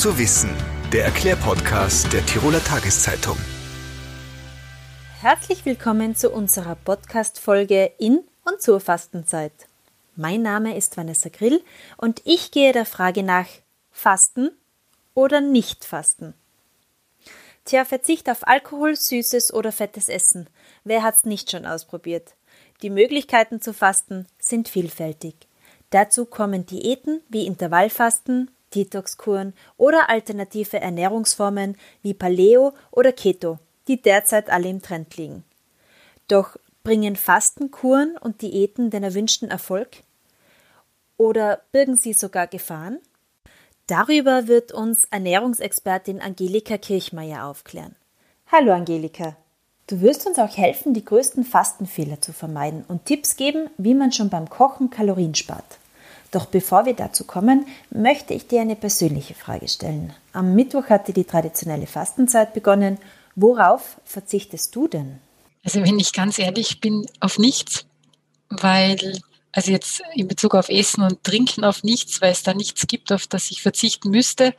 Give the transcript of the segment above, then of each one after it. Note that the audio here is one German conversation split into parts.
zu wissen, der Erklärpodcast der Tiroler Tageszeitung. Herzlich willkommen zu unserer Podcast-Folge in und zur Fastenzeit. Mein Name ist Vanessa Grill und ich gehe der Frage nach Fasten oder nicht Fasten. Tja, Verzicht auf Alkohol, süßes oder fettes Essen. Wer hat's nicht schon ausprobiert? Die Möglichkeiten zu fasten sind vielfältig. Dazu kommen Diäten wie Intervallfasten, Detoxkuren oder alternative Ernährungsformen wie Paleo oder Keto, die derzeit alle im Trend liegen. Doch bringen Fastenkuren und Diäten den erwünschten Erfolg? Oder birgen sie sogar Gefahren? Darüber wird uns Ernährungsexpertin Angelika Kirchmeier aufklären. Hallo Angelika. Du wirst uns auch helfen, die größten Fastenfehler zu vermeiden und Tipps geben, wie man schon beim Kochen Kalorien spart. Doch bevor wir dazu kommen, möchte ich dir eine persönliche Frage stellen. Am Mittwoch hatte die traditionelle Fastenzeit begonnen. Worauf verzichtest du denn? Also wenn ich ganz ehrlich bin, auf nichts, weil, also jetzt in Bezug auf Essen und Trinken auf nichts, weil es da nichts gibt, auf das ich verzichten müsste.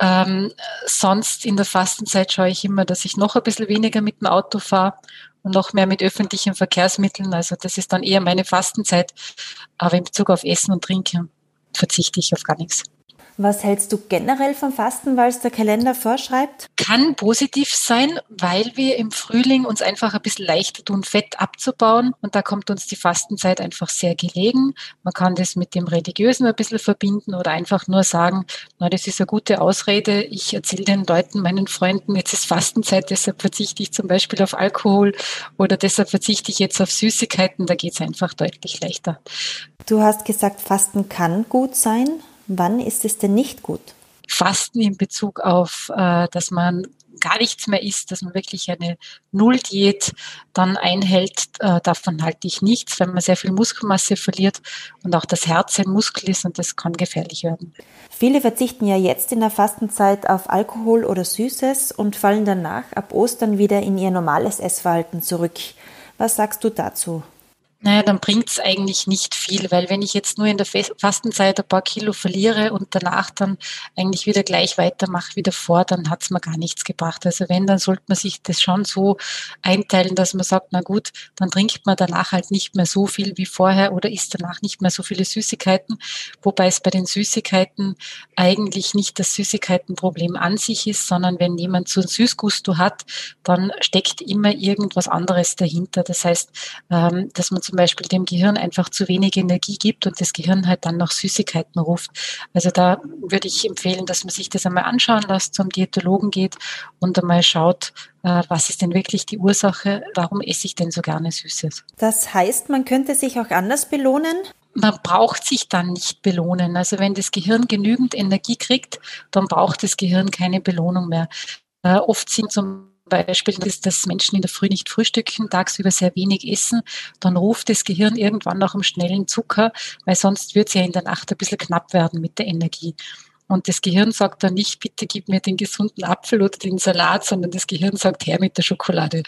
Ähm, sonst in der Fastenzeit schaue ich immer, dass ich noch ein bisschen weniger mit dem Auto fahre noch mehr mit öffentlichen Verkehrsmitteln. Also das ist dann eher meine Fastenzeit. Aber in Bezug auf Essen und Trinken verzichte ich auf gar nichts. Was hältst du generell vom Fasten, weil es der Kalender vorschreibt? Kann positiv sein, weil wir im Frühling uns einfach ein bisschen leichter tun, Fett abzubauen. Und da kommt uns die Fastenzeit einfach sehr gelegen. Man kann das mit dem Religiösen ein bisschen verbinden oder einfach nur sagen, na, das ist eine gute Ausrede. Ich erzähle den Leuten, meinen Freunden, jetzt ist Fastenzeit, deshalb verzichte ich zum Beispiel auf Alkohol oder deshalb verzichte ich jetzt auf Süßigkeiten. Da geht es einfach deutlich leichter. Du hast gesagt, Fasten kann gut sein. Wann ist es denn nicht gut? Fasten in Bezug auf, äh, dass man gar nichts mehr isst, dass man wirklich eine Nulldiät dann einhält, äh, davon halte ich nichts, weil man sehr viel Muskelmasse verliert und auch das Herz ein Muskel ist und das kann gefährlich werden. Viele verzichten ja jetzt in der Fastenzeit auf Alkohol oder Süßes und fallen danach ab Ostern wieder in ihr normales Essverhalten zurück. Was sagst du dazu? Naja, dann bringt es eigentlich nicht viel, weil wenn ich jetzt nur in der Fastenzeit ein paar Kilo verliere und danach dann eigentlich wieder gleich weitermache wie davor, dann hat es mir gar nichts gebracht. Also wenn, dann sollte man sich das schon so einteilen, dass man sagt, na gut, dann trinkt man danach halt nicht mehr so viel wie vorher oder isst danach nicht mehr so viele Süßigkeiten, wobei es bei den Süßigkeiten eigentlich nicht das Süßigkeitenproblem an sich ist, sondern wenn jemand so ein Süßgusto hat, dann steckt immer irgendwas anderes dahinter. Das heißt, ähm, dass man zum zum Beispiel dem Gehirn einfach zu wenig Energie gibt und das Gehirn halt dann nach Süßigkeiten ruft. Also da würde ich empfehlen, dass man sich das einmal anschauen lässt, zum Diätologen geht und einmal schaut, äh, was ist denn wirklich die Ursache, warum esse ich denn so gerne Süßes. Das heißt, man könnte sich auch anders belohnen? man braucht sich dann nicht belohnen. Also wenn das Gehirn genügend Energie kriegt, dann braucht das Gehirn keine Belohnung mehr. Äh, oft sind zum Beispiel ist, dass Menschen in der Früh nicht frühstücken, tagsüber sehr wenig essen, dann ruft das Gehirn irgendwann nach einem schnellen Zucker, weil sonst wird es ja in der Nacht ein bisschen knapp werden mit der Energie. Und das Gehirn sagt dann nicht, bitte gib mir den gesunden Apfel oder den Salat, sondern das Gehirn sagt, her mit der Schokolade.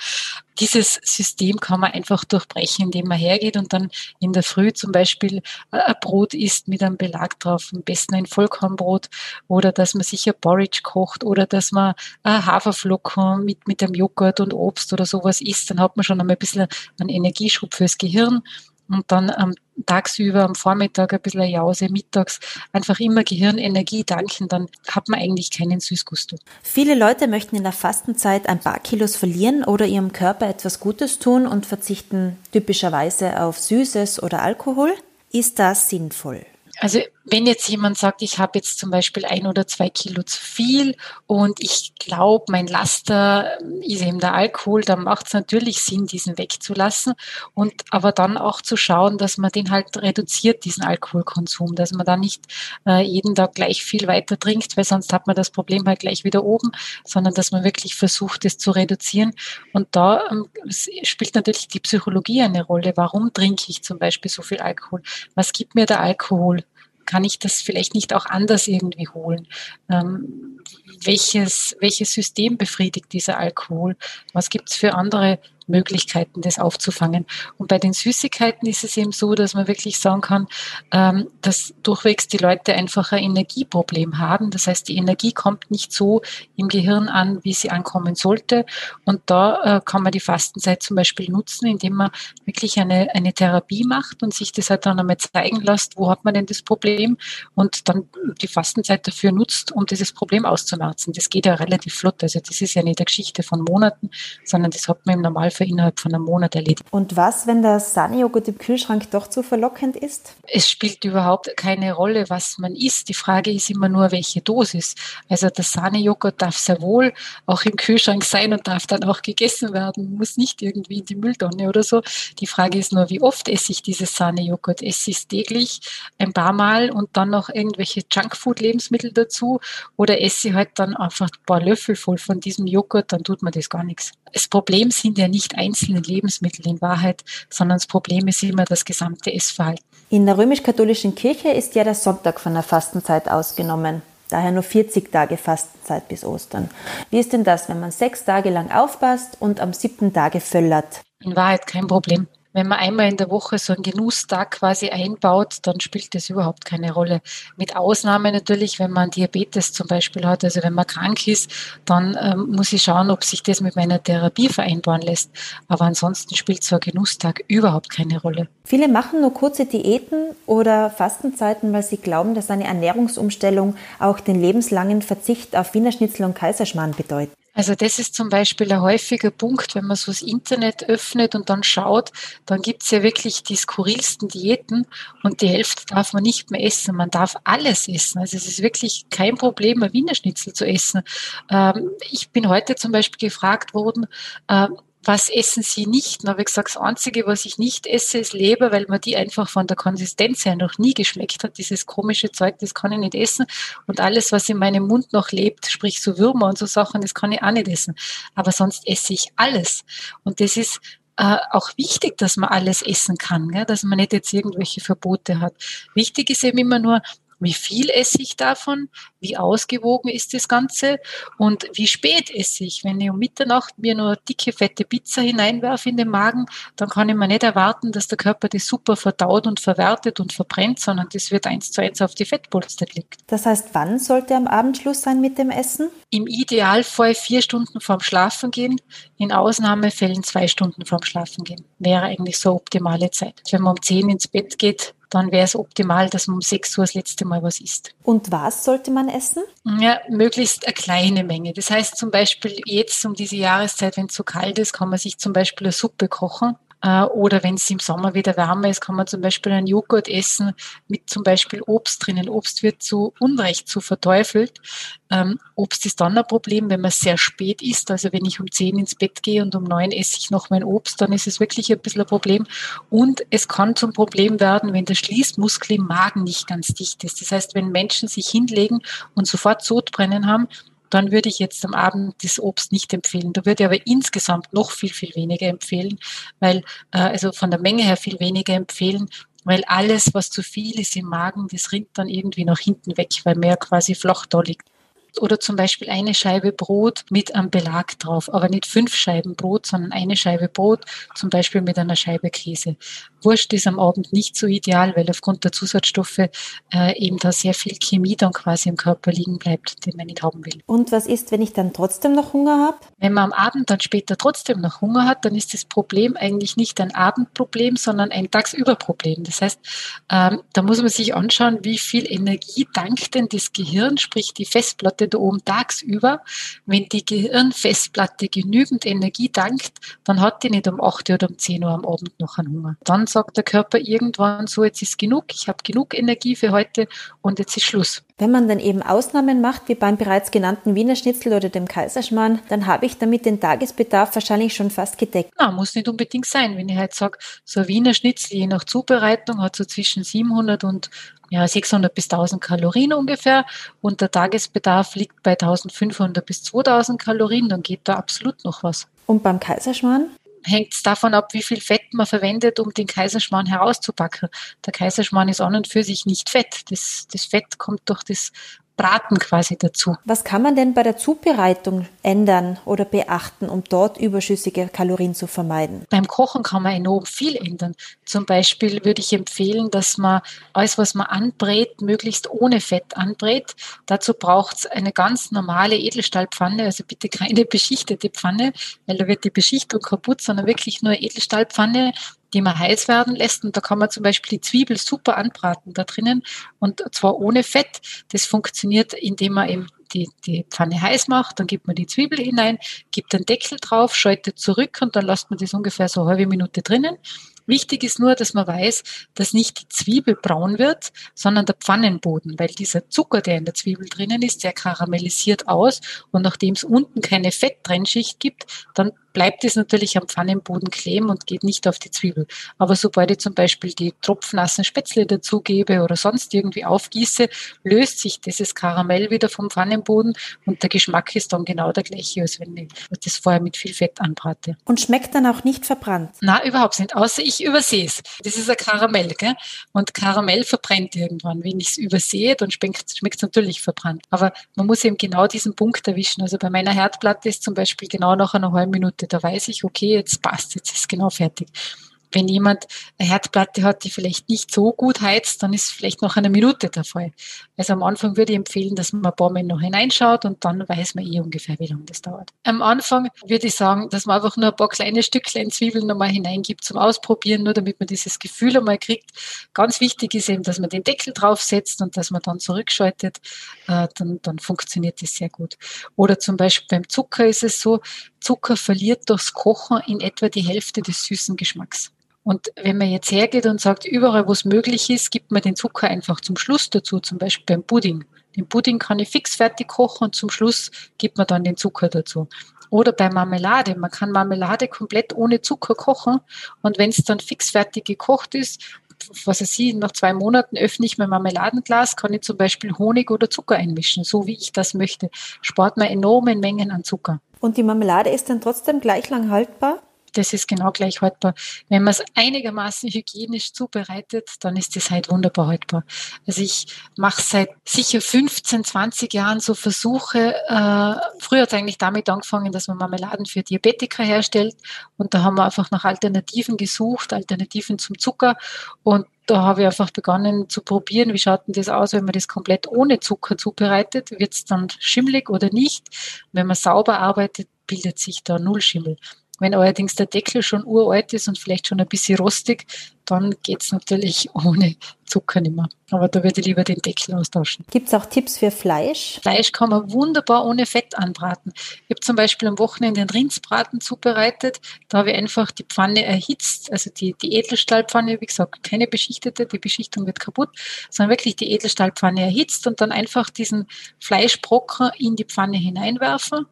Dieses System kann man einfach durchbrechen, indem man hergeht und dann in der Früh zum Beispiel äh, ein Brot isst mit einem Belag drauf, am besten ein Vollkornbrot oder dass man sich ein Porridge kocht oder dass man Haferflocken mit, mit einem Joghurt und Obst oder sowas isst, dann hat man schon einmal ein bisschen einen Energieschub fürs Gehirn und dann am tagsüber, am Vormittag ein bisschen Jause, mittags einfach immer Gehirnenergie danken, dann hat man eigentlich keinen Süßgusto. Viele Leute möchten in der Fastenzeit ein paar Kilos verlieren oder ihrem Körper etwas Gutes tun und verzichten typischerweise auf Süßes oder Alkohol. Ist das sinnvoll? Also wenn jetzt jemand sagt, ich habe jetzt zum Beispiel ein oder zwei Kilo zu viel und ich glaube, mein Laster ist eben der Alkohol, dann macht es natürlich Sinn, diesen wegzulassen und aber dann auch zu schauen, dass man den halt reduziert, diesen Alkoholkonsum, dass man da nicht äh, jeden Tag gleich viel weiter trinkt, weil sonst hat man das Problem halt gleich wieder oben, sondern dass man wirklich versucht, es zu reduzieren. Und da ähm, spielt natürlich die Psychologie eine Rolle. Warum trinke ich zum Beispiel so viel Alkohol? Was gibt mir der Alkohol? Kann ich das vielleicht nicht auch anders irgendwie holen? Ähm, welches, welches System befriedigt dieser Alkohol? Was gibt es für andere Möglichkeiten, das aufzufangen. Und bei den Süßigkeiten ist es eben so, dass man wirklich sagen kann, ähm, dass durchwegs die Leute einfach ein Energieproblem haben. Das heißt, die Energie kommt nicht so im Gehirn an, wie sie ankommen sollte. Und da äh, kann man die Fastenzeit zum Beispiel nutzen, indem man wirklich eine, eine Therapie macht und sich das halt dann einmal zeigen lässt, wo hat man denn das Problem und dann die Fastenzeit dafür nutzt, um dieses Problem auszumerzen. Das geht ja relativ flott. Also das ist ja nicht eine Geschichte von Monaten, sondern das hat man im Normalfall innerhalb von einem Monat erledigt. Und was, wenn der Sahnejoghurt im Kühlschrank doch zu verlockend ist? Es spielt überhaupt keine Rolle, was man isst. Die Frage ist immer nur, welche Dosis. Also der Sahnejoghurt darf sehr wohl auch im Kühlschrank sein und darf dann auch gegessen werden, muss nicht irgendwie in die Mülltonne oder so. Die Frage ist nur, wie oft esse ich dieses Sahnejoghurt? Esse ich es täglich ein paar Mal und dann noch irgendwelche Junkfood-Lebensmittel dazu oder esse ich halt dann einfach ein paar Löffel voll von diesem Joghurt, dann tut man das gar nichts. Das Problem sind ja nicht einzelne Lebensmittel in Wahrheit, sondern das Problem ist immer das gesamte Essverhalten. In der römisch-katholischen Kirche ist ja der Sonntag von der Fastenzeit ausgenommen. Daher nur 40 Tage Fastenzeit bis Ostern. Wie ist denn das, wenn man sechs Tage lang aufpasst und am siebten Tage völlert? In Wahrheit kein Problem. Wenn man einmal in der Woche so einen Genusstag quasi einbaut, dann spielt das überhaupt keine Rolle. Mit Ausnahme natürlich, wenn man Diabetes zum Beispiel hat, also wenn man krank ist, dann ähm, muss ich schauen, ob sich das mit meiner Therapie vereinbaren lässt. Aber ansonsten spielt so ein Genusstag überhaupt keine Rolle. Viele machen nur kurze Diäten oder Fastenzeiten, weil sie glauben, dass eine Ernährungsumstellung auch den lebenslangen Verzicht auf Wiener Schnitzel und Kaiserschmarrn bedeutet. Also das ist zum Beispiel ein häufiger Punkt, wenn man so das Internet öffnet und dann schaut, dann gibt's ja wirklich die skurrilsten Diäten und die Hälfte darf man nicht mehr essen. Man darf alles essen. Also es ist wirklich kein Problem, ein Wiener Schnitzel zu essen. Ähm, ich bin heute zum Beispiel gefragt worden, ähm, was essen Sie nicht? Dann habe ich gesagt, das Einzige, was ich nicht esse, ist Leber, weil man die einfach von der Konsistenz her noch nie geschmeckt hat. Dieses komische Zeug, das kann ich nicht essen. Und alles, was in meinem Mund noch lebt, sprich so Würmer und so Sachen, das kann ich auch nicht essen. Aber sonst esse ich alles. Und das ist äh, auch wichtig, dass man alles essen kann, gell? dass man nicht jetzt irgendwelche Verbote hat. Wichtig ist eben immer nur, wie viel esse ich davon, wie ausgewogen ist das Ganze und wie spät esse ich. Wenn ich um Mitternacht mir nur dicke, fette Pizza hineinwerfe in den Magen, dann kann ich mir nicht erwarten, dass der Körper das super verdaut und verwertet und verbrennt, sondern das wird eins zu eins auf die Fettpolster gelegt. Das heißt, wann sollte am Abend Schluss sein mit dem Essen? Im Idealfall vier Stunden vorm Schlafen gehen, in Ausnahmefällen zwei Stunden vorm Schlafen gehen. Wäre eigentlich so optimale Zeit. Wenn man um zehn ins Bett geht, dann wäre es optimal, dass man um 6 Uhr das letzte Mal was isst. Und was sollte man essen? Ja, möglichst eine kleine Menge. Das heißt zum Beispiel jetzt um diese Jahreszeit, wenn es so kalt ist, kann man sich zum Beispiel eine Suppe kochen oder wenn es im Sommer wieder wärmer ist, kann man zum Beispiel einen Joghurt essen mit zum Beispiel Obst drinnen. Obst wird zu Unrecht zu verteufelt. Ähm, Obst ist dann ein Problem, wenn man sehr spät isst. Also wenn ich um 10 ins Bett gehe und um 9 esse ich noch mein Obst, dann ist es wirklich ein bisschen ein Problem. Und es kann zum Problem werden, wenn der Schließmuskel im Magen nicht ganz dicht ist. Das heißt, wenn Menschen sich hinlegen und sofort Sodbrennen haben, dann würde ich jetzt am Abend das Obst nicht empfehlen. Da würde ich aber insgesamt noch viel, viel weniger empfehlen, weil, äh, also von der Menge her viel weniger empfehlen, weil alles, was zu viel ist im Magen, das rinnt dann irgendwie nach hinten weg, weil mehr quasi flach da liegt oder zum Beispiel eine Scheibe Brot mit einem Belag drauf, aber nicht fünf Scheiben Brot, sondern eine Scheibe Brot, zum Beispiel mit einer Scheibe Käse. Wurst ist am Abend nicht so ideal, weil aufgrund der Zusatzstoffe äh, eben da sehr viel Chemie dann quasi im Körper liegen bleibt, den man nicht haben will. Und was ist, wenn ich dann trotzdem noch Hunger habe? Wenn man am Abend dann später trotzdem noch Hunger hat, dann ist das Problem eigentlich nicht ein Abendproblem, sondern ein Tagsüberproblem. Das heißt, ähm, da muss man sich anschauen, wie viel Energie dankt denn das Gehirn, sprich die Festplatte da oben tagsüber. Wenn die Gehirnfestplatte genügend Energie dankt, dann hat die nicht um 8 oder um 10 Uhr am Abend noch einen Hunger. Dann sagt der Körper irgendwann so, jetzt ist genug, ich habe genug Energie für heute und jetzt ist Schluss. Wenn man dann eben Ausnahmen macht, wie beim bereits genannten Wiener Schnitzel oder dem Kaiserschmarrn, dann habe ich damit den Tagesbedarf wahrscheinlich schon fast gedeckt. Na, muss nicht unbedingt sein. Wenn ich halt sage, so ein Wiener Schnitzel je nach Zubereitung hat so zwischen 700 und ja, 600 bis 1000 Kalorien ungefähr und der Tagesbedarf liegt bei 1500 bis 2000 Kalorien, dann geht da absolut noch was. Und beim Kaiserschmarrn? Hängt es davon ab, wie viel Fett man verwendet, um den Kaiserschmarrn herauszupacken. Der Kaiserschmarrn ist an und für sich nicht Fett. Das, das Fett kommt durch das Braten quasi dazu. Was kann man denn bei der Zubereitung ändern oder beachten, um dort überschüssige Kalorien zu vermeiden? Beim Kochen kann man enorm viel ändern. Zum Beispiel würde ich empfehlen, dass man alles, was man anbrät, möglichst ohne Fett anbrät. Dazu braucht es eine ganz normale Edelstahlpfanne, also bitte keine beschichtete Pfanne, weil da wird die Beschichtung kaputt, sondern wirklich nur Edelstahlpfanne die man heiß werden lässt. Und da kann man zum Beispiel die Zwiebel super anbraten da drinnen und zwar ohne Fett. Das funktioniert, indem man eben die, die Pfanne heiß macht, dann gibt man die Zwiebel hinein, gibt den Deckel drauf, schaltet zurück und dann lässt man das ungefähr so eine halbe Minute drinnen. Wichtig ist nur, dass man weiß, dass nicht die Zwiebel braun wird, sondern der Pfannenboden, weil dieser Zucker, der in der Zwiebel drinnen ist, der karamellisiert aus und nachdem es unten keine Fetttrennschicht gibt, dann bleibt es natürlich am Pfannenboden kleben und geht nicht auf die Zwiebel. Aber sobald ich zum Beispiel die tropfnassen Spätzle dazugebe oder sonst irgendwie aufgieße, löst sich dieses Karamell wieder vom Pfannenboden und der Geschmack ist dann genau der gleiche, als wenn ich das vorher mit viel Fett anbrate. Und schmeckt dann auch nicht verbrannt? Na, überhaupt nicht, außer ich übersehe es. Das ist ein Karamell, gell? Und Karamell verbrennt irgendwann. Wenn ich es übersehe, dann schmeckt es natürlich verbrannt. Aber man muss eben genau diesen Punkt erwischen. Also bei meiner Herdplatte ist zum Beispiel genau nach einer halben Minute da weiß ich, okay, jetzt passt, jetzt ist genau fertig wenn jemand eine Herdplatte hat, die vielleicht nicht so gut heizt, dann ist vielleicht noch eine Minute der Fall. Also am Anfang würde ich empfehlen, dass man ein paar Mal noch hineinschaut und dann weiß man eh ungefähr, wie lange das dauert. Am Anfang würde ich sagen, dass man einfach nur ein paar kleine Stückchen Zwiebeln nochmal hineingibt zum Ausprobieren, nur damit man dieses Gefühl einmal kriegt. Ganz wichtig ist eben, dass man den Deckel draufsetzt und dass man dann zurückschaltet, äh, dann, dann funktioniert das sehr gut. Oder zum Beispiel beim Zucker ist es so, Zucker verliert durchs Kochen in etwa die Hälfte des süßen Geschmacks. Und wenn man jetzt hergeht und sagt, überall, wo es möglich ist, gibt man den Zucker einfach zum Schluss dazu, zum Beispiel beim Pudding. Den Pudding kann ich fix fertig kochen und zum Schluss gibt man dann den Zucker dazu. Oder bei Marmelade. Man kann Marmelade komplett ohne Zucker kochen und wenn es dann fix fertig gekocht ist, was weiß ich, nach zwei Monaten öffne ich mein Marmeladenglas, kann ich zum Beispiel Honig oder Zucker einmischen, so wie ich das möchte. Spart man enorme Mengen an Zucker. Und die Marmelade ist dann trotzdem gleich lang haltbar? Das ist genau gleich haltbar. Wenn man es einigermaßen hygienisch zubereitet, dann ist das halt wunderbar haltbar. Also ich mache seit sicher 15, 20 Jahren so Versuche. Äh, früher hat es eigentlich damit angefangen, dass man Marmeladen für Diabetiker herstellt und da haben wir einfach nach Alternativen gesucht, Alternativen zum Zucker und da habe ich einfach begonnen zu probieren, wie schaut denn das aus, wenn man das komplett ohne Zucker zubereitet, wird es dann schimmelig oder nicht. wenn man sauber arbeitet, bildet sich da null Schimmel. Wenn allerdings der Deckel schon uralt ist und vielleicht schon ein bisschen rostig, dann geht's natürlich ohne Zucker nicht mehr. Aber da würde ich lieber den Deckel austauschen. Gibt es auch Tipps für Fleisch? Fleisch kann man wunderbar ohne Fett anbraten. Ich habe zum Beispiel am Wochenende einen Rindsbraten zubereitet. Da habe ich einfach die Pfanne erhitzt, also die, die Edelstahlpfanne, wie gesagt, keine beschichtete, die Beschichtung wird kaputt, sondern wirklich die Edelstahlpfanne erhitzt und dann einfach diesen Fleischbrocken in die Pfanne hineinwerfen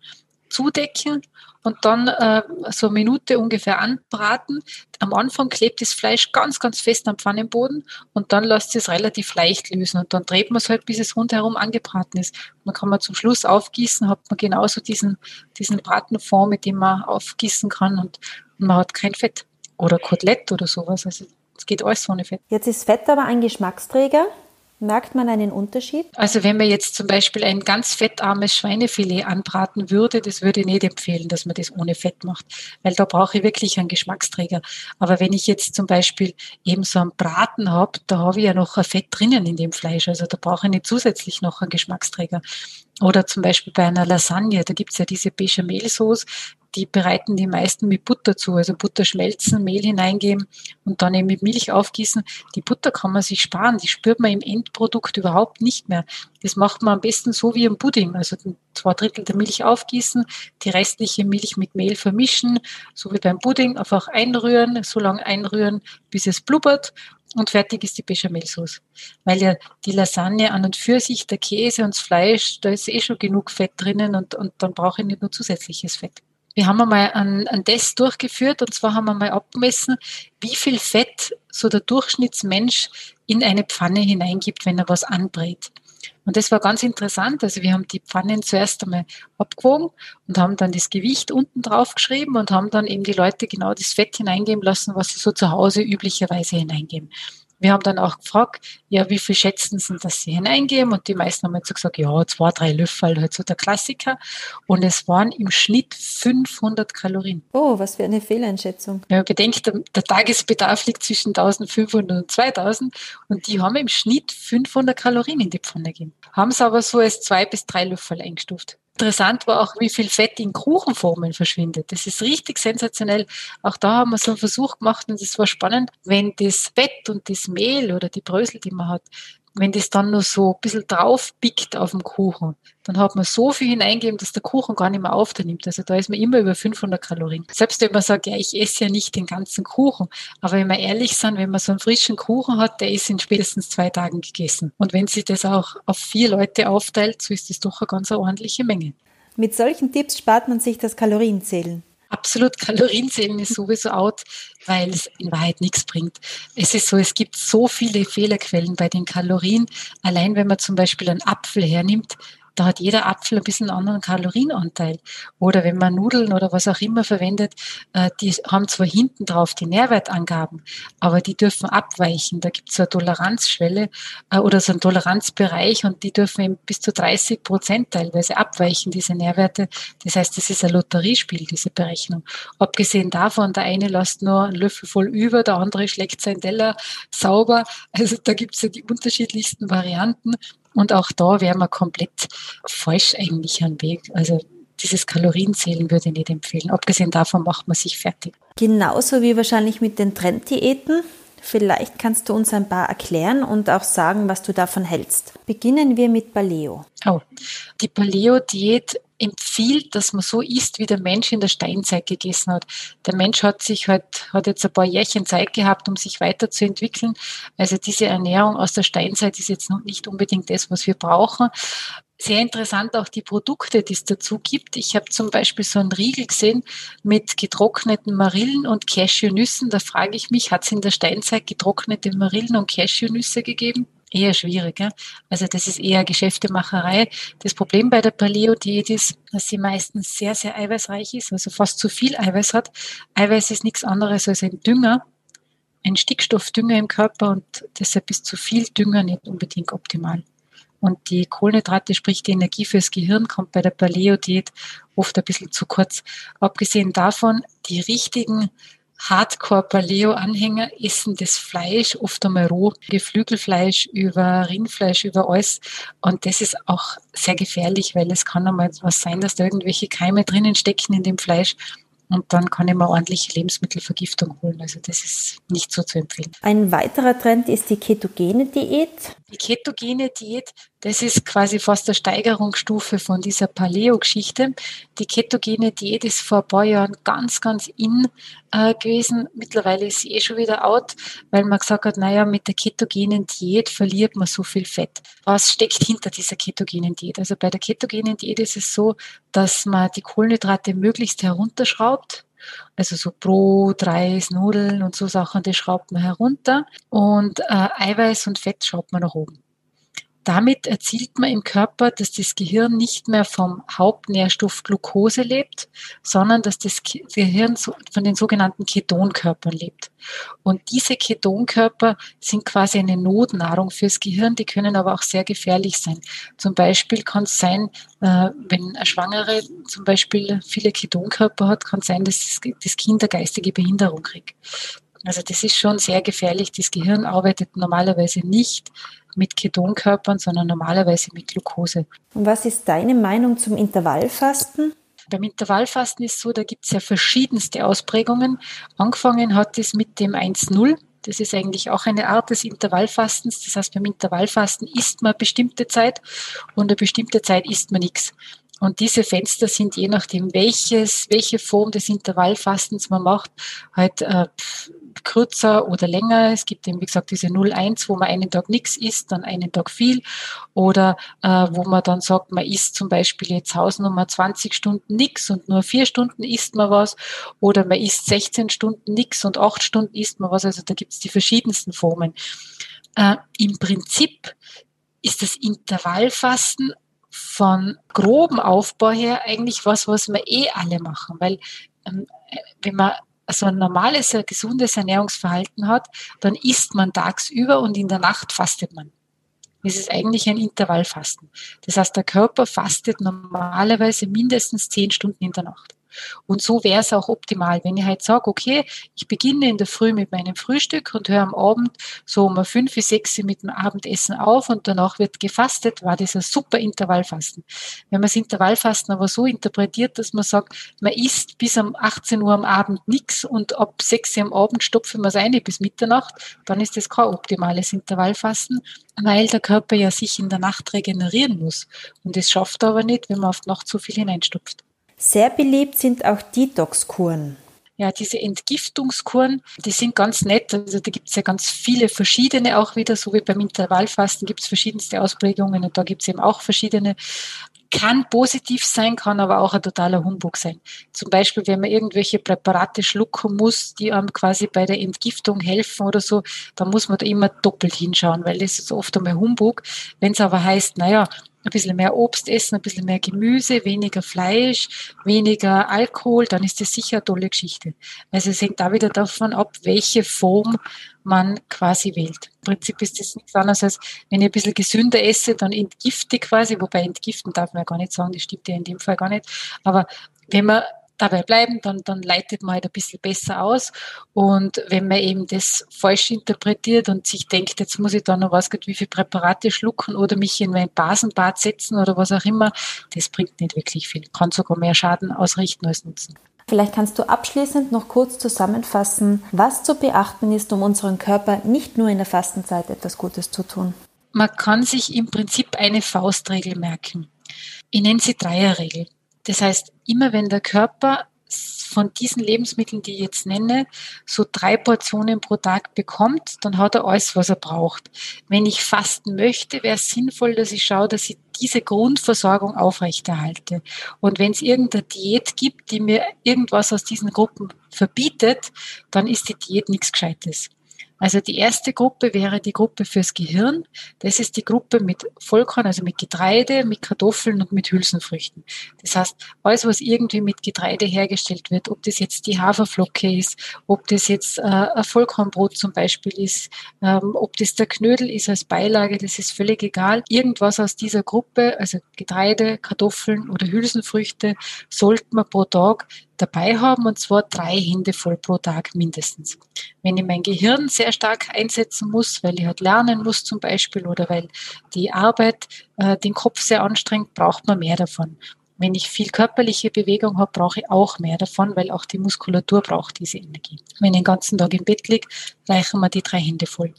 zudecken und dann äh, so eine Minute ungefähr anbraten. Am Anfang klebt das Fleisch ganz, ganz fest am Pfannenboden und dann lässt es relativ leicht lösen und dann dreht man es halt, bis es rundherum angebraten ist. Und dann kann man zum Schluss aufgießen, hat man genauso diesen, diesen Bratenfond, mit dem man aufgießen kann und man hat kein Fett oder Kotelett oder sowas. Also es geht alles ohne Fett. Jetzt ist Fett aber ein Geschmacksträger. Merkt man einen Unterschied? Also wenn man jetzt zum Beispiel ein ganz fettarmes Schweinefilet anbraten würde, das würde ich nicht empfehlen, dass man das ohne Fett macht, weil da brauche ich wirklich einen Geschmacksträger. Aber wenn ich jetzt zum Beispiel eben so einen Braten habe, da habe ich ja noch ein Fett drinnen in dem Fleisch, also da brauche ich nicht zusätzlich noch einen Geschmacksträger. Oder zum Beispiel bei einer Lasagne, da gibt es ja diese Bechamelsauce, die bereiten die meisten mit Butter zu. Also Butter schmelzen, Mehl hineingeben und dann eben mit Milch aufgießen. Die Butter kann man sich sparen, die spürt man im Endprodukt überhaupt nicht mehr. Das macht man am besten so wie im Pudding. Also zwei Drittel der Milch aufgießen, die restliche Milch mit Mehl vermischen, so wie beim Pudding, einfach einrühren, so lange einrühren, bis es blubbert und fertig ist die Bechamelsauce. Weil ja die Lasagne an und für sich, der Käse und das Fleisch, da ist eh schon genug Fett drinnen und, und dann brauche ich nicht nur zusätzliches Fett. Wir haben einmal einen, einen Test durchgeführt und zwar haben wir mal abgemessen, wie viel Fett so der Durchschnittsmensch in eine Pfanne hineingibt, wenn er was anbrät. Und das war ganz interessant. Also wir haben die Pfannen zuerst einmal abgewogen und haben dann das Gewicht unten drauf geschrieben und haben dann eben die Leute genau das Fett hineingeben lassen, was sie so zu Hause üblicherweise hineingeben. Wir haben dann auch gefragt, ja, wie viel schätzen Sie, dass Sie hineingeben? Und die meisten haben jetzt gesagt, ja, zwei, drei Löffel, halt so der Klassiker. Und es waren im Schnitt 500 Kalorien. Oh, was für eine Fehleinschätzung. Wenn man bedenkt, der, der Tagesbedarf liegt zwischen 1500 und 2000 und die haben im Schnitt 500 Kalorien in die Pfanne gegeben. Haben es aber so als zwei bis drei Löffel eingestuft. Interessant war auch, wie viel Fett in Kuchenformen verschwindet. Das ist richtig sensationell. Auch da haben wir so einen Versuch gemacht und es war spannend, wenn das Fett und das Mehl oder die Brösel, die man hat, wenn das dann nur so ein bisschen drauf pickt auf dem Kuchen, dann hat man so viel hineingegeben, dass der Kuchen gar nicht mehr aufnimmt. Also da ist man immer über 500 Kalorien. Selbst wenn man sagt, ja, ich esse ja nicht den ganzen Kuchen. Aber wenn wir ehrlich sind, wenn man so einen frischen Kuchen hat, der ist in spätestens zwei Tagen gegessen. Und wenn sich das auch auf vier Leute aufteilt, so ist das doch eine ganz ordentliche Menge. Mit solchen Tipps spart man sich das Kalorienzählen absolut Kalorienzählen ist sowieso out, weil es in Wahrheit nichts bringt. Es ist so, es gibt so viele Fehlerquellen bei den Kalorien. Allein wenn man zum Beispiel einen Apfel hernimmt, da hat jeder Apfel ein bisschen einen anderen Kalorienanteil. Oder wenn man Nudeln oder was auch immer verwendet, äh, die haben zwar hinten drauf die Nährwertangaben, aber die dürfen abweichen. Da gibt es eine Toleranzschwelle äh, oder so einen Toleranzbereich und die dürfen eben bis zu 30 Prozent teilweise abweichen, diese Nährwerte. Das heißt, das ist ein Lotteriespiel, diese Berechnung. Abgesehen davon, der eine lässt nur einen Löffel voll über, der andere schlägt seinen Teller sauber. Also da gibt es ja die unterschiedlichsten Varianten. Und auch da wäre man komplett falsch eigentlich am Weg. Also dieses Kalorienzählen würde ich nicht empfehlen. Abgesehen davon macht man sich fertig. Genauso wie wahrscheinlich mit den Trenddiäten. Vielleicht kannst du uns ein paar erklären und auch sagen, was du davon hältst. Beginnen wir mit Paleo. Oh, die Paleo-Diät empfiehlt, dass man so isst, wie der Mensch in der Steinzeit gegessen hat. Der Mensch hat sich halt, hat jetzt ein paar Jährchen Zeit gehabt, um sich weiterzuentwickeln. Also diese Ernährung aus der Steinzeit ist jetzt noch nicht unbedingt das, was wir brauchen. Sehr interessant auch die Produkte, die es dazu gibt. Ich habe zum Beispiel so einen Riegel gesehen mit getrockneten Marillen und Cashewnüssen. Da frage ich mich, hat es in der Steinzeit getrocknete Marillen und Cashewnüsse gegeben? eher schwierig. Ja? Also das ist eher Geschäftemacherei. Das Problem bei der Paleo-Diät ist, dass sie meistens sehr, sehr eiweißreich ist, also fast zu viel Eiweiß hat. Eiweiß ist nichts anderes als ein Dünger, ein Stickstoffdünger im Körper und deshalb ist zu viel Dünger nicht unbedingt optimal. Und die Kohlenhydrate, sprich die Energie fürs Gehirn, kommt bei der Paleo-Diät oft ein bisschen zu kurz. Abgesehen davon, die richtigen Hardcore-Paleo-Anhänger essen das Fleisch oft einmal roh, Geflügelfleisch über Rindfleisch, über alles. Und das ist auch sehr gefährlich, weil es kann einmal was sein, dass da irgendwelche Keime drinnen stecken in dem Fleisch. Und dann kann ich mir ordentliche Lebensmittelvergiftung holen. Also das ist nicht so zu empfehlen. Ein weiterer Trend ist die ketogene Diät. Die ketogene Diät, das ist quasi fast eine Steigerungsstufe von dieser Paleo-Geschichte. Die ketogene Diät ist vor ein paar Jahren ganz, ganz in äh, gewesen. Mittlerweile ist sie eh schon wieder out, weil man gesagt hat, naja, mit der ketogenen Diät verliert man so viel Fett. Was steckt hinter dieser ketogenen Diät? Also bei der ketogenen Diät ist es so, dass man die Kohlenhydrate möglichst herunterschraubt also so Brot, Reis, Nudeln und so Sachen, die schraubt man herunter und äh, Eiweiß und Fett schraubt man nach oben. Damit erzielt man im Körper, dass das Gehirn nicht mehr vom Hauptnährstoff Glucose lebt, sondern dass das Gehirn von den sogenannten Ketonkörpern lebt. Und diese Ketonkörper sind quasi eine Notnahrung fürs Gehirn, die können aber auch sehr gefährlich sein. Zum Beispiel kann es sein, äh, wenn eine Schwangere zum Beispiel viele Ketonkörper hat, kann es sein, dass das Kind eine geistige Behinderung kriegt. Also das ist schon sehr gefährlich. Das Gehirn arbeitet normalerweise nicht mit Ketonkörpern, sondern normalerweise mit Glucose. Und was ist deine Meinung zum Intervallfasten? Beim Intervallfasten ist so, da gibt es ja verschiedenste Ausprägungen. Angefangen hat es mit dem 1-0. Das ist eigentlich auch eine Art des Intervallfastens. Das heißt, beim Intervallfasten isst man bestimmte Zeit und eine bestimmte Zeit isst man nichts. Und diese Fenster sind je nachdem, welches, welche Form des Intervallfastens man macht, halt äh, kürzer oder länger. Es gibt eben, wie gesagt, diese 0-1, wo man einen Tag nichts isst, dann einen Tag viel. Oder äh, wo man dann sagt, man isst zum Beispiel jetzt Hausnummer 20 Stunden nichts und nur vier Stunden isst man was. Oder man isst 16 Stunden nichts und acht Stunden isst man was. Also da gibt es die verschiedensten Formen. Äh, Im Prinzip ist das Intervallfasten von groben Aufbau her eigentlich was, was wir eh alle machen, weil ähm, wenn man so ein normales, gesundes Ernährungsverhalten hat, dann isst man tagsüber und in der Nacht fastet man. Das ist eigentlich ein Intervallfasten. Das heißt, der Körper fastet normalerweise mindestens zehn Stunden in der Nacht. Und so wäre es auch optimal, wenn ich halt sage, okay, ich beginne in der Früh mit meinem Frühstück und höre am Abend so um fünf bis sechs mit dem Abendessen auf und danach wird gefastet, war das ein super Intervallfasten. Wenn man das Intervallfasten aber so interpretiert, dass man sagt, man isst bis um 18 Uhr am Abend nichts und ab 6 Uhr am Abend stopfen wir es ein bis Mitternacht, dann ist das kein optimales Intervallfasten, weil der Körper ja sich in der Nacht regenerieren muss. Und das schafft er aber nicht, wenn man auf die Nacht so viel hineinstopft. Sehr beliebt sind auch Detox-Kuren. Ja, diese Entgiftungskuren, die sind ganz nett. Also da gibt es ja ganz viele verschiedene auch wieder, so wie beim Intervallfasten gibt es verschiedenste Ausprägungen und da gibt es eben auch verschiedene. Kann positiv sein, kann aber auch ein totaler Humbug sein. Zum Beispiel, wenn man irgendwelche Präparate schlucken muss, die einem quasi bei der Entgiftung helfen oder so, dann muss man da immer doppelt hinschauen, weil das ist oft einmal Humbug. Wenn es aber heißt, naja, ein bisschen mehr Obst essen, ein bisschen mehr Gemüse, weniger Fleisch, weniger Alkohol, dann ist das sicher eine tolle Geschichte. Also es hängt da wieder davon ab, welche Form man quasi wählt. Im Prinzip ist das nichts anderes als, wenn ich ein bisschen gesünder esse, dann entgifte quasi, wobei entgiften darf man ja gar nicht sagen, das stimmt ja in dem Fall gar nicht. Aber wenn man dabei bleiben, dann, dann leitet man halt ein bisschen besser aus. Und wenn man eben das falsch interpretiert und sich denkt, jetzt muss ich da noch was, wie viele Präparate schlucken oder mich in mein Basenbad setzen oder was auch immer, das bringt nicht wirklich viel. Kann sogar mehr Schaden ausrichten als Nutzen. Vielleicht kannst du abschließend noch kurz zusammenfassen, was zu beachten ist, um unserem Körper nicht nur in der Fastenzeit etwas Gutes zu tun. Man kann sich im Prinzip eine Faustregel merken. Ich nenne sie Dreierregel. Das heißt, immer wenn der Körper von diesen Lebensmitteln, die ich jetzt nenne, so drei Portionen pro Tag bekommt, dann hat er alles, was er braucht. Wenn ich fasten möchte, wäre es sinnvoll, dass ich schaue, dass ich diese Grundversorgung aufrechterhalte. Und wenn es irgendeine Diät gibt, die mir irgendwas aus diesen Gruppen verbietet, dann ist die Diät nichts Gescheites. Also die erste Gruppe wäre die Gruppe fürs Gehirn. Das ist die Gruppe mit Vollkorn, also mit Getreide, mit Kartoffeln und mit Hülsenfrüchten. Das heißt, alles, was irgendwie mit Getreide hergestellt wird, ob das jetzt die Haferflocke ist, ob das jetzt äh, ein Vollkornbrot zum Beispiel ist, ähm, ob das der Knödel ist als Beilage, das ist völlig egal. Irgendwas aus dieser Gruppe, also Getreide, Kartoffeln oder Hülsenfrüchte, sollte man pro Tag dabei haben und zwar drei Hände voll pro Tag mindestens. Wenn ich mein Gehirn sehr stark einsetzen muss, weil ich halt lernen muss zum Beispiel oder weil die Arbeit äh, den Kopf sehr anstrengt, braucht man mehr davon. Wenn ich viel körperliche Bewegung habe, brauche ich auch mehr davon, weil auch die Muskulatur braucht diese Energie. Wenn ich den ganzen Tag im Bett liege, reichen mir die drei Hände voll.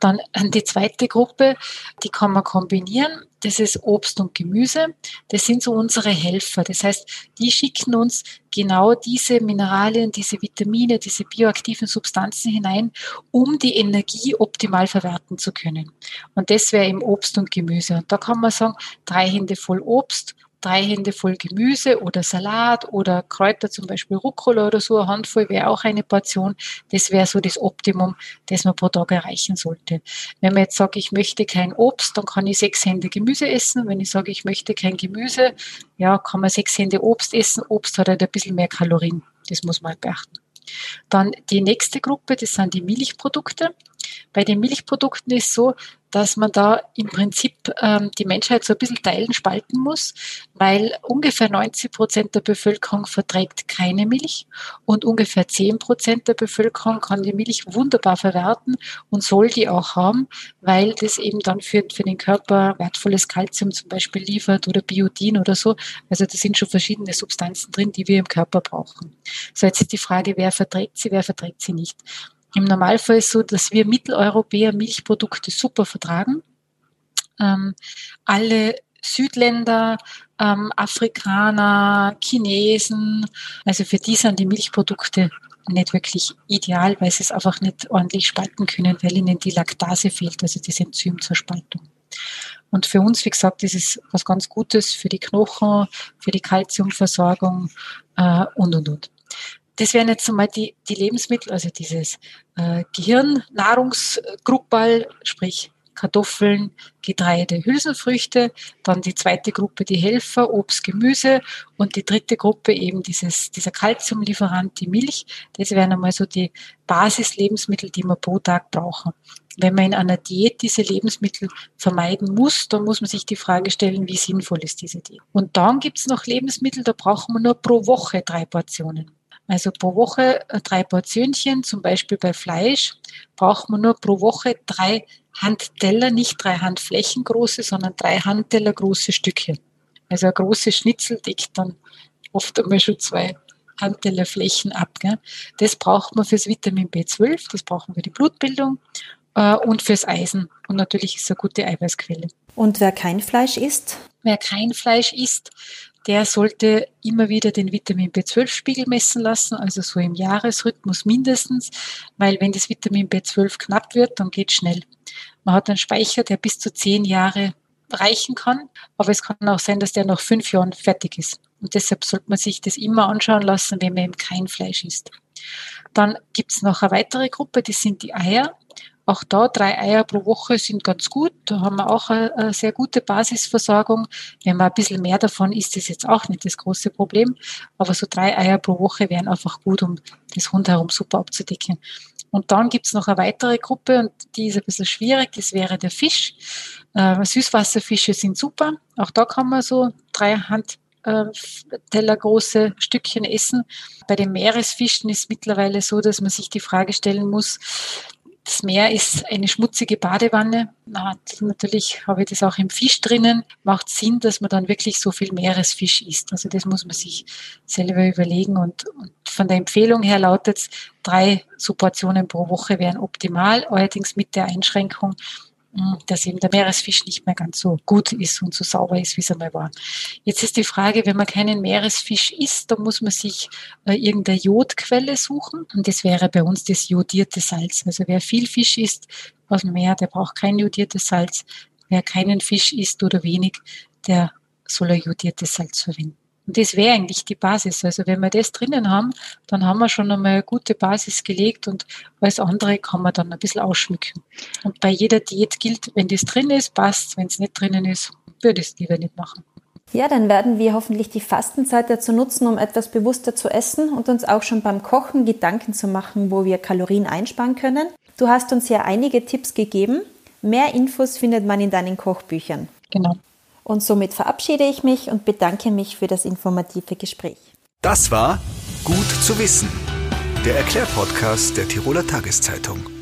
Dann äh, die zweite Gruppe, die kann man kombinieren. Das ist Obst und Gemüse. Das sind so unsere Helfer. Das heißt, die schicken uns genau diese Mineralien, diese Vitamine, diese bioaktiven Substanzen hinein, um die Energie optimal verwerten zu können. Und das wäre im Obst und Gemüse. Und da kann man sagen, drei Hände voll Obst drei Hände voll Gemüse oder Salat oder Kräuter, zum Beispiel Rucola oder so, eine Handvoll wäre auch eine Portion. Das wäre so das Optimum, das man pro Tag erreichen sollte. Wenn man jetzt sagt, ich möchte kein Obst, dann kann ich sechs Hände Gemüse essen. Wenn ich sage, ich möchte kein Gemüse, ja, kann man sechs Hände Obst essen. Obst hat halt ein bisschen mehr Kalorien. Das muss man halt beachten. Dann die nächste Gruppe, das sind die Milchprodukte. Bei den Milchprodukten ist so, dass man da im Prinzip ähm, die Menschheit so ein bisschen teilen, spalten muss, weil ungefähr 90 Prozent der Bevölkerung verträgt keine Milch und ungefähr 10 Prozent der Bevölkerung kann die Milch wunderbar verwerten und soll die auch haben, weil das eben dann für, für den Körper wertvolles Kalzium zum Beispiel liefert oder Biodin oder so. Also da sind schon verschiedene Substanzen drin, die wir im Körper brauchen. So, jetzt ist die Frage, wer verträgt sie, wer verträgt sie nicht. Im Normalfall ist es so, dass wir Mitteleuropäer Milchprodukte super vertragen. Ähm, alle Südländer, ähm, Afrikaner, Chinesen, also für die sind die Milchprodukte nicht wirklich ideal, weil sie es einfach nicht ordentlich spalten können, weil ihnen die Laktase fehlt, also das Enzym zur Spaltung. Und für uns, wie gesagt, ist es was ganz Gutes für die Knochen, für die Kalziumversorgung äh, und, und, und das wären jetzt einmal die, die Lebensmittel, also dieses äh, Gehirnnahrungsgrupperl, sprich Kartoffeln, Getreide, Hülsenfrüchte, dann die zweite Gruppe die Helfer, Obst, Gemüse und die dritte Gruppe eben dieses, dieser Kalziumlieferant, die Milch. Das wären einmal so die Basislebensmittel, die wir pro Tag brauchen. Wenn man in einer Diät diese Lebensmittel vermeiden muss, dann muss man sich die Frage stellen, wie sinnvoll ist diese Diät. Und dann gibt es noch Lebensmittel, da brauchen wir nur pro Woche drei Portionen. Also pro Woche äh, drei Portionchen, zum Beispiel bei Fleisch, braucht man nur pro Woche drei Handteller, nicht drei Handflächen große, sondern drei Handteller große Stückchen. Also ein großes Schnitzel deckt dann oft einmal schon zwei Handteller Flächen ab. Gell? Das braucht man fürs Vitamin B12, das brauchen wir für die Blutbildung äh, und fürs Eisen. Und natürlich ist es eine gute Eiweißquelle. Und wer kein Fleisch isst? Wer kein Fleisch isst, der sollte immer wieder den Vitamin B12-Spiegel messen lassen, also so im Jahresrhythmus mindestens, weil wenn das Vitamin B12 knapp wird, dann geht schnell. Man hat einen Speicher, der bis zu zehn Jahre reichen kann, aber es kann auch sein, dass der nach fünf Jahren fertig ist. Und deshalb sollte man sich das immer anschauen lassen, wenn man eben kein Fleisch isst. Dann gibt es noch eine weitere Gruppe, das sind die Eier. Auch da drei Eier pro Woche sind ganz gut. Da haben wir auch eine, sehr gute Basisversorgung. Wenn man ein bisschen mehr davon isst, ist jetzt auch nicht das große Problem. Aber so drei Eier pro Woche wären einfach gut, um das rundherum super abzudecken. Und dann gibt's noch eine weitere Gruppe und die ist ein bisschen schwierig, das wäre der Fisch. Äh, Süßwasserfische sind super. Auch da kann man so drei Handteller große Stückchen essen. Bei den Meeresfischen ist mittlerweile so, dass man sich die Frage stellen muss, das Meer ist eine schmutzige Badewanne. Na, natürlich habe ich das auch im Fisch drinnen. Macht Sinn, dass man dann wirklich so viel Meeresfisch isst. Also das muss man sich selber überlegen. Und, und von der Empfehlung her lautet es, drei Supportionen pro Woche wären optimal, allerdings mit der Einschränkung, dass eben der Meeresfisch nicht mehr ganz so gut ist und so sauber ist, wie es einmal war. Jetzt ist die Frage, wenn man keinen Meeresfisch isst, dann muss man sich äh, irgendeine Jodquelle suchen und das wäre bei uns das jodierte Salz. Also wer viel Fisch isst aus dem Meer, der braucht kein jodiertes Salz. Wer keinen Fisch isst oder wenig, der soll ein jodiertes Salz verwenden. Und das wäre eigentlich die Basis. Also wenn wir das drinnen haben, dann haben wir schon einmal eine gute Basis gelegt und alles andere kann man dann ein bisschen ausschmücken. Und bei jeder Diät gilt, wenn das drin ist, passt. Wenn es nicht drinnen ist, würde ich es lieber nicht machen. Ja, dann werden wir hoffentlich die Fastenzeit dazu nutzen, um etwas bewusster zu essen und uns auch schon beim Kochen Gedanken zu machen, wo wir Kalorien einsparen können. Du hast uns ja einige Tipps gegeben. Mehr Infos findet man in deinen Kochbüchern. Genau. Und somit verabschiede ich mich und bedanke mich für das informative Gespräch. Das war Gut zu wissen, der Erklärpodcast der Tiroler Tageszeitung.